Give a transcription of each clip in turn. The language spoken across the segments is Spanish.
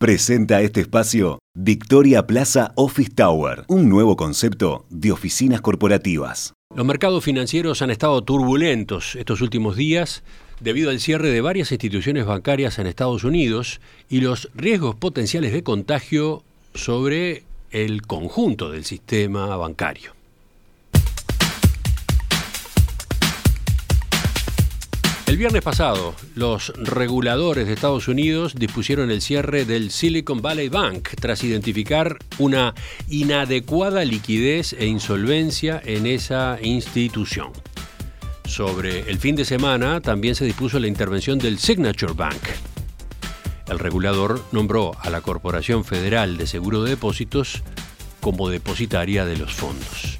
Presenta este espacio Victoria Plaza Office Tower, un nuevo concepto de oficinas corporativas. Los mercados financieros han estado turbulentos estos últimos días debido al cierre de varias instituciones bancarias en Estados Unidos y los riesgos potenciales de contagio sobre el conjunto del sistema bancario. Viernes pasado, los reguladores de Estados Unidos dispusieron el cierre del Silicon Valley Bank tras identificar una inadecuada liquidez e insolvencia en esa institución. Sobre el fin de semana también se dispuso la intervención del Signature Bank. El regulador nombró a la Corporación Federal de Seguro de Depósitos como depositaria de los fondos.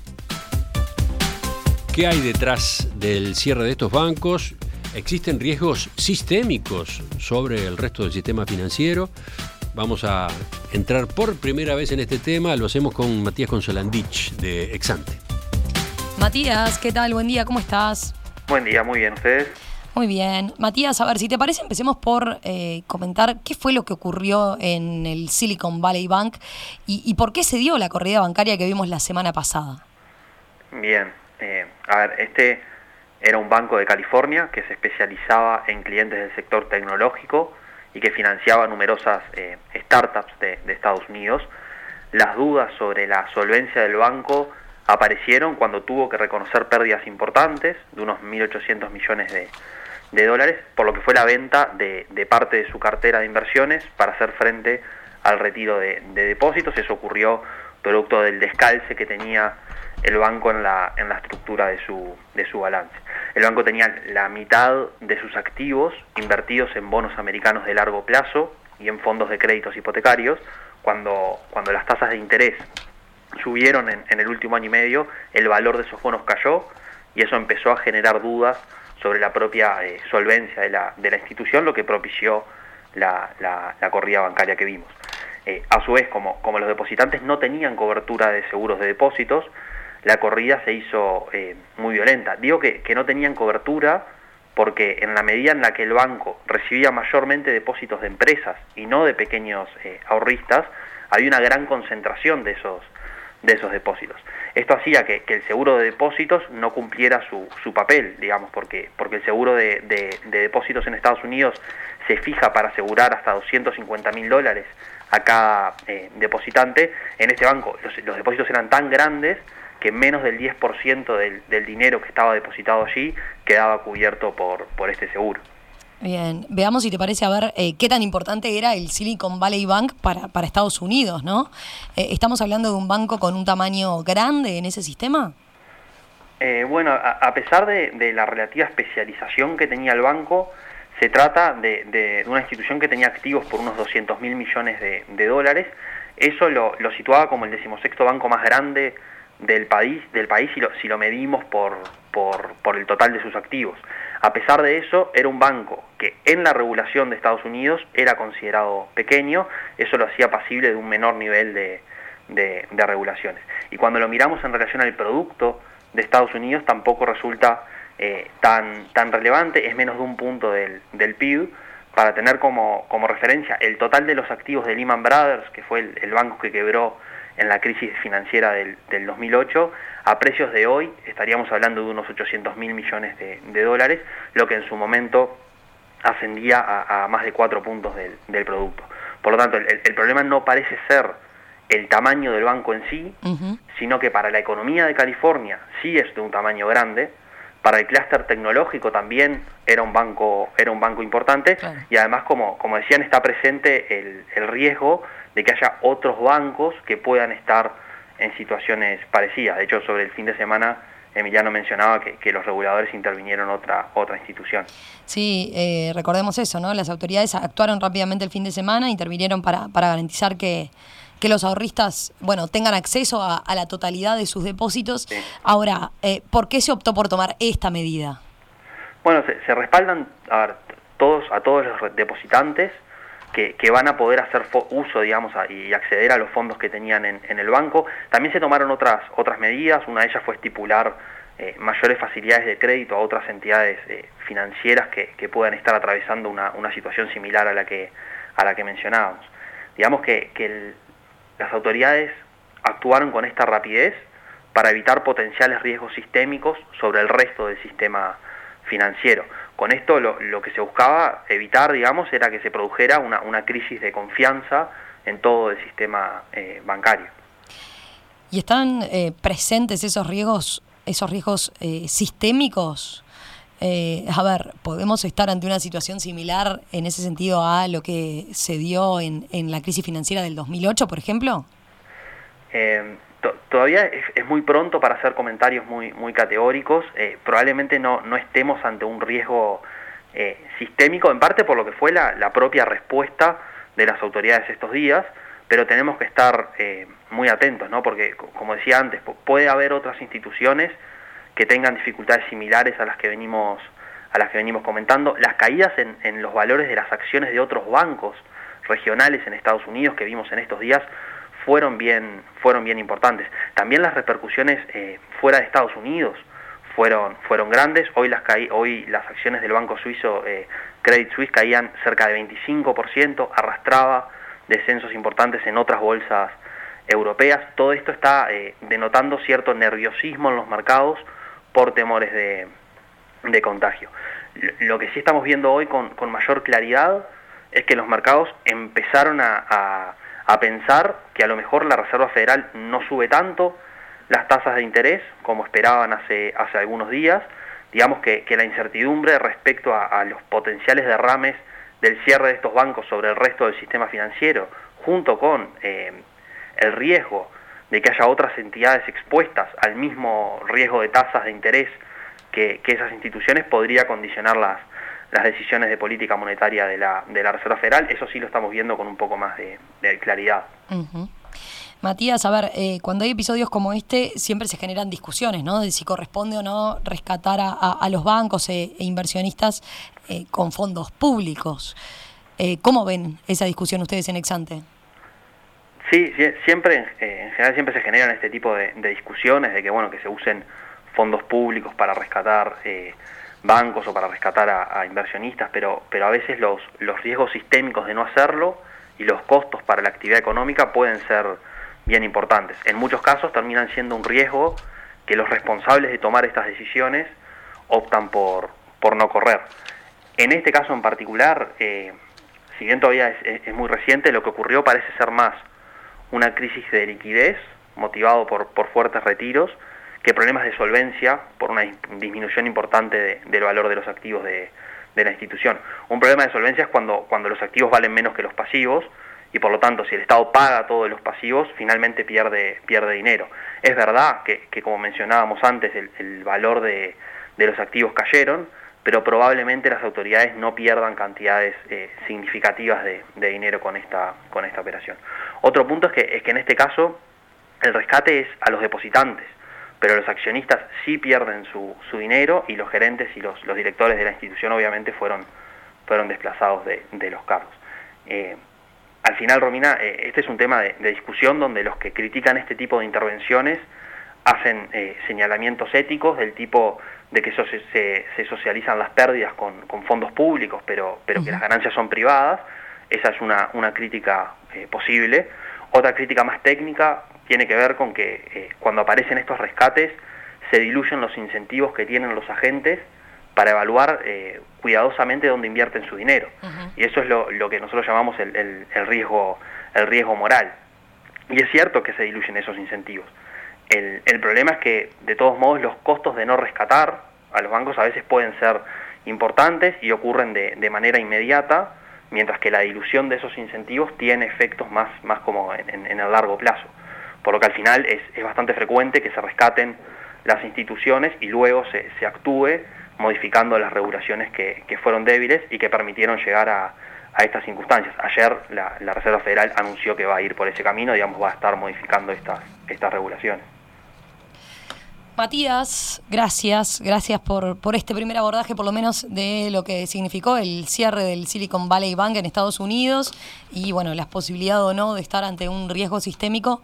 ¿Qué hay detrás del cierre de estos bancos? ¿Existen riesgos sistémicos sobre el resto del sistema financiero? Vamos a entrar por primera vez en este tema. Lo hacemos con Matías Consolandich de Exante. Matías, ¿qué tal? Buen día, ¿cómo estás? Buen día, muy bien. ¿Ustedes? Muy bien. Matías, a ver, si te parece, empecemos por eh, comentar qué fue lo que ocurrió en el Silicon Valley Bank y, y, por qué se dio la corrida bancaria que vimos la semana pasada. Bien. Eh, a ver, este era un banco de California que se especializaba en clientes del sector tecnológico y que financiaba numerosas eh, startups de, Estados Unidos. Las dudas sobre la solvencia del banco aparecieron cuando tuvo que reconocer pérdidas importantes de unos 1.800 millones de, dólares, por lo que fue la venta de, parte de su cartera de inversiones para hacer frente al retiro de, de depósitos. Eso ocurrió producto del descalce que tenía el banco en la, en la estructura de su, de su balance. El banco tenía la mitad de sus activos invertidos en bonos americanos de largo plazo y en fondos de créditos hipotecarios. Cuando, cuando las tasas de interés subieron en, en el último año y medio, el valor de esos bonos cayó y eso empezó a generar dudas sobre la propia eh, solvencia de la, de la institución, lo que propició la, la, corrida bancaria que vimos. Eh, a su vez, como, como los depositantes no tenían cobertura de seguros de depósitos, la corrida se hizo eh, muy violenta. Digo que, no tenían cobertura porque en la medida en la que el banco recibía mayormente depósitos de empresas y no de pequeños eh, ahorristas, había una gran concentración de esos, de depósitos. Esto hacía que, el seguro de depósitos no cumpliera su, su papel, digamos, porque, porque el seguro de, depósitos en Estados Unidos se fija para asegurar hasta 250 mil dólares a cada eh, depositante. En este banco los depósitos eran tan grandes que menos del 10% del, del dinero que estaba depositado allí quedaba cubierto por, por este seguro. Bien, veamos si te parece a ver eh, qué tan importante era el Silicon Valley Bank para, para Estados Unidos, ¿no? Eh, ¿Estamos hablando de un banco con un tamaño grande en ese sistema? Eh, bueno, a, pesar de, la relativa especialización que tenía el banco, se trata de, de una institución que tenía activos por unos 200 mil millones de, de, dólares. Eso lo, lo situaba como el decimosexto banco más grande del país, del país si, lo, si lo medimos por, por, por, el total de sus activos. A pesar de eso, era un banco que en la regulación de Estados Unidos era considerado pequeño, eso lo hacía pasible de un menor nivel de, de, regulaciones. Y cuando lo miramos en relación al producto de Estados Unidos, tampoco resulta eh, tan, tan relevante, es menos de un punto del, del PIB, para tener como, como referencia el total de los activos de Lehman Brothers, que fue el, el banco que quebró en la crisis financiera del, 2008, a precios de hoy estaríamos hablando de unos 800 mil millones de, dólares, lo que en su momento ascendía a, más de cuatro puntos del, producto. Por lo tanto, el, problema no parece ser el tamaño del banco en sí, sino que para la economía de California sí es de un tamaño grande, para el clúster tecnológico también era un banco, era un banco importante y además, como, como decían, está presente el, el riesgo de que haya otros bancos que puedan estar en situaciones parecidas. De hecho, sobre el fin de semana Emiliano mencionaba que, los reguladores intervinieron otra otra institución. Sí, eh, recordemos eso, ¿no? Las autoridades actuaron rápidamente el fin de semana, intervinieron para, para garantizar que, que los ahorristas, bueno, tengan acceso a, la totalidad de sus depósitos. Ahora, eh, ¿por qué se optó por tomar esta medida? Bueno, se, respaldan a todos a todos los depositantes que, van a poder hacer uso, digamos, y acceder a los fondos que tenían en, el banco. También se tomaron otras, otras medidas, una de ellas fue estipular eh, mayores facilidades de crédito a otras entidades eh, financieras que, puedan estar atravesando una, situación similar a la que, a la que mencionábamos. digamos que, las autoridades actuaron con esta rapidez para evitar potenciales riesgos sistémicos sobre el resto del sistema financiero. Con esto lo, que se buscaba evitar, digamos, era que se produjera una, crisis de confianza en todo el sistema eh, bancario. ¿Y están eh, presentes esos riesgos, esos riesgos eh, sistémicos? A ver, ¿podemos estar ante una situación similar en ese sentido a lo que se dio en, en la crisis financiera del 2008, por ejemplo? todavía es, muy pronto para hacer comentarios muy, muy categóricos. probablemente no, no estemos ante un riesgo sistémico, en parte por lo que fue la, la propia respuesta de las autoridades estos días, pero tenemos que estar eh, muy atentos, ¿no? porque, como decía antes, puede haber otras instituciones que tengan dificultades similares a las que venimos, a las que venimos comentando. Las caídas en, en los valores de las acciones de otros bancos regionales en Estados Unidos que vimos en estos días fueron bien, fueron bien importantes. También las repercusiones eh, fuera de Estados Unidos fueron, fueron grandes. Hoy las, hoy las acciones del banco suizo eh, Credit Suisse caían cerca de 25%, arrastraba descensos importantes en otras bolsas europeas. Todo esto está eh, denotando cierto nerviosismo en los mercados por temores de, contagio. Lo que sí estamos viendo hoy con, mayor claridad es que los mercados empezaron a, pensar que a lo mejor la Reserva Federal no sube tanto las tasas de interés como esperaban hace, hace algunos días, digamos que, la incertidumbre respecto a, los potenciales derrames del cierre de estos bancos sobre el resto del sistema financiero, junto con eh, el riesgo de que haya otras entidades expuestas al mismo riesgo de tasas de interés que, esas instituciones, podría condicionar las, las decisiones de política monetaria de la, de la Reserva Federal. Eso sí lo estamos viendo con un poco más de, claridad. Matías, a ver, eh, cuando hay episodios como este, siempre se generan discusiones, ¿no? De si corresponde o no rescatar a, los bancos e, e inversionistas eh, con fondos públicos. Eh, ¿Cómo ven esa discusión ustedes en Exante? Sí, siempre, en general siempre se generan este tipo de, discusiones de que, bueno, que se usen fondos públicos para rescatar bancos o para rescatar a, inversionistas, pero, pero a veces los, los riesgos sistémicos de no hacerlo y los costos para la actividad económica pueden ser bien importantes. En muchos casos terminan siendo un riesgo que los responsables de tomar estas decisiones optan por, por no correr. En este caso en particular, eh, si bien todavía es, muy reciente, lo que ocurrió parece ser más una crisis de liquidez motivado por, por fuertes retiros que problemas de solvencia por una disminución importante del valor de los activos de, de, la institución. Un problema de solvencia es cuando, cuando los activos valen menos que los pasivos, y por lo tanto si el Estado paga todos los pasivos, finalmente pierde, pierde dinero. Es verdad que, como mencionábamos antes, el, valor de, los activos cayeron, pero probablemente las autoridades no pierdan cantidades eh, significativas de, dinero con esta, con esta operación. Otro punto es que, es que en este caso el rescate es a los depositantes, pero los accionistas sí pierden su, su dinero y los gerentes y los, los, directores de la institución obviamente fueron, fueron desplazados de, de los cargos. Eh, al final, Romina, eh, este es un tema de, discusión donde los que critican este tipo de intervenciones hacen eh, señalamientos éticos del tipo de que se, socializan las pérdidas con, fondos públicos, pero, pero que las ganancias son privadas. Esa es una, una crítica eh, posible. Otra crítica más técnica tiene que ver con que cuando aparecen estos rescates se diluyen los incentivos que tienen los agentes para evaluar eh, cuidadosamente dónde invierten su dinero. Y eso es lo, lo, que nosotros llamamos el, el, riesgo, el riesgo moral. Y es cierto que se diluyen esos incentivos. El, el, problema es que, de todos modos, los costos de no rescatar a los bancos a veces pueden ser importantes y ocurren de, de manera inmediata, mientras que la dilución de esos incentivos tiene efectos más, más como en, el largo plazo. Por lo que al final es, es bastante frecuente que se rescaten las instituciones y luego se, se actúe modificando las regulaciones que, fueron débiles y que permitieron llegar a, estas circunstancias. Ayer la, Reserva Federal anunció que va a ir por ese camino, digamos, va a estar modificando estas, estas regulaciones. Matías, gracias, gracias por, por este primer abordaje, por lo menos de lo que significó el cierre del Silicon Valley Bank en Estados Unidos y bueno, la posibilidad o no de estar ante un riesgo sistémico.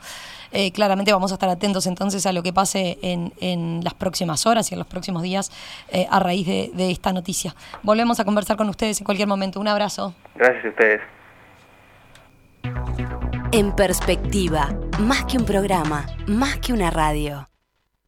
Eh, claramente vamos a estar atentos entonces a lo que pase en, en las próximas horas y en los próximos días eh, a raíz de, de esta noticia. Volvemos a conversar con ustedes en cualquier momento. Un abrazo. Gracias a ustedes. En perspectiva, más que un programa, más que una radio.